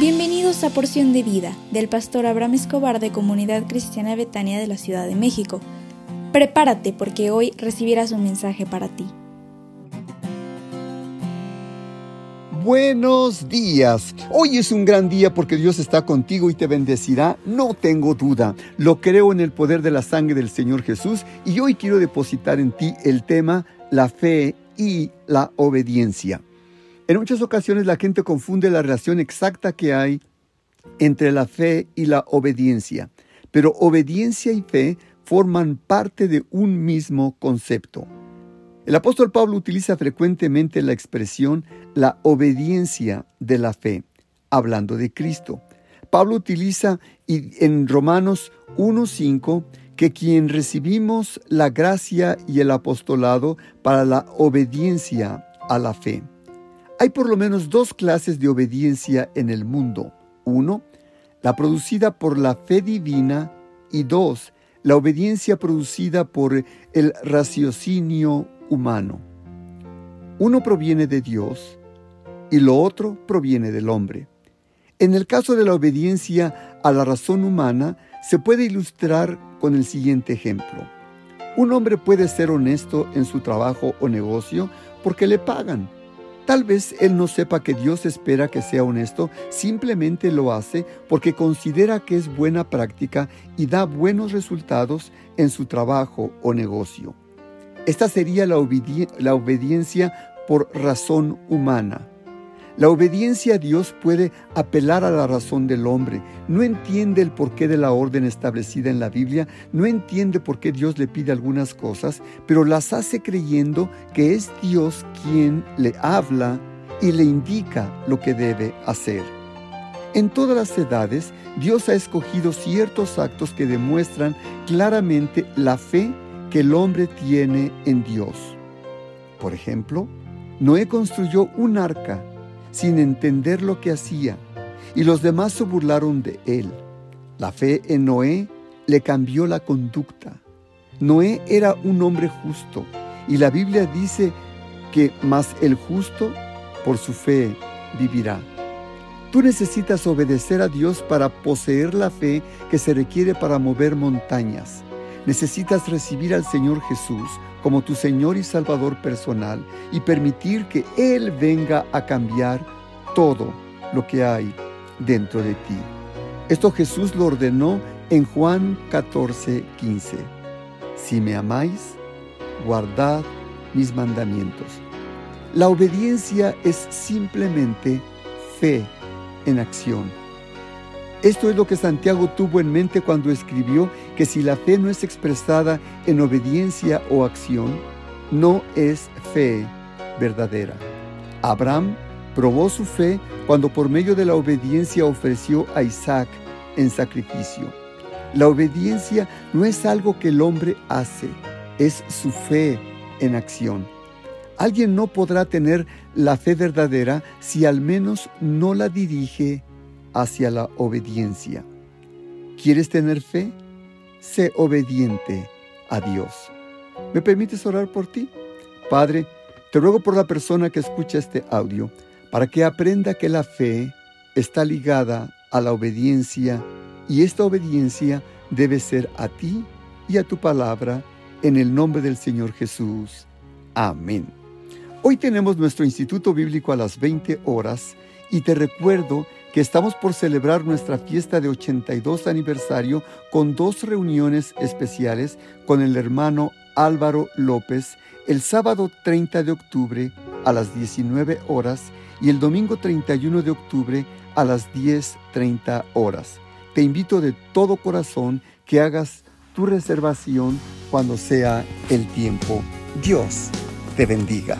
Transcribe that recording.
Bienvenidos a Porción de Vida del pastor Abraham Escobar de Comunidad Cristiana Betania de la Ciudad de México. Prepárate porque hoy recibirás un mensaje para ti. Buenos días. Hoy es un gran día porque Dios está contigo y te bendecirá, no tengo duda. Lo creo en el poder de la sangre del Señor Jesús y hoy quiero depositar en ti el tema la fe y la obediencia. En muchas ocasiones la gente confunde la relación exacta que hay entre la fe y la obediencia, pero obediencia y fe forman parte de un mismo concepto. El apóstol Pablo utiliza frecuentemente la expresión la obediencia de la fe, hablando de Cristo. Pablo utiliza en Romanos 1.5 que quien recibimos la gracia y el apostolado para la obediencia a la fe. Hay por lo menos dos clases de obediencia en el mundo. Uno, la producida por la fe divina y dos, la obediencia producida por el raciocinio humano. Uno proviene de Dios y lo otro proviene del hombre. En el caso de la obediencia a la razón humana, se puede ilustrar con el siguiente ejemplo. Un hombre puede ser honesto en su trabajo o negocio porque le pagan Tal vez él no sepa que Dios espera que sea honesto, simplemente lo hace porque considera que es buena práctica y da buenos resultados en su trabajo o negocio. Esta sería la, obediencia por razón humana. La obediencia a Dios puede apelar a la razón del hombre. No entiende el porqué de la orden establecida en la Biblia, no entiende por qué Dios le pide algunas cosas, pero las hace creyendo que es Dios quien le habla y le indica lo que debe hacer. En todas las edades, Dios ha escogido ciertos actos que demuestran claramente la fe que el hombre tiene en Dios. Por ejemplo, Noé construyó un arca sin entender lo que hacía, y los demás se burlaron de él. La fe en Noé le cambió la conducta. Noé era un hombre justo, y la Biblia dice que más el justo por su fe vivirá. Tú necesitas obedecer a Dios para poseer la fe que se requiere para mover montañas. Necesitas recibir al Señor Jesús como tu Señor y Salvador personal y permitir que Él venga a cambiar todo lo que hay dentro de ti. Esto Jesús lo ordenó en Juan 14, 15. Si me amáis, guardad mis mandamientos. La obediencia es simplemente fe en acción. Esto es lo que Santiago tuvo en mente cuando escribió que si la fe no es expresada en obediencia o acción, no es fe verdadera. Abraham probó su fe cuando por medio de la obediencia ofreció a Isaac en sacrificio. La obediencia no es algo que el hombre hace, es su fe en acción. Alguien no podrá tener la fe verdadera si al menos no la dirige hacia la obediencia. ¿Quieres tener fe? Sé obediente a Dios. ¿Me permites orar por ti? Padre, te ruego por la persona que escucha este audio, para que aprenda que la fe está ligada a la obediencia y esta obediencia debe ser a ti y a tu palabra en el nombre del Señor Jesús. Amén. Hoy tenemos nuestro Instituto Bíblico a las 20 horas y te recuerdo que estamos por celebrar nuestra fiesta de 82 aniversario con dos reuniones especiales con el hermano Álvaro López el sábado 30 de octubre a las 19 horas y el domingo 31 de octubre a las 10.30 horas. Te invito de todo corazón que hagas tu reservación cuando sea el tiempo. Dios te bendiga.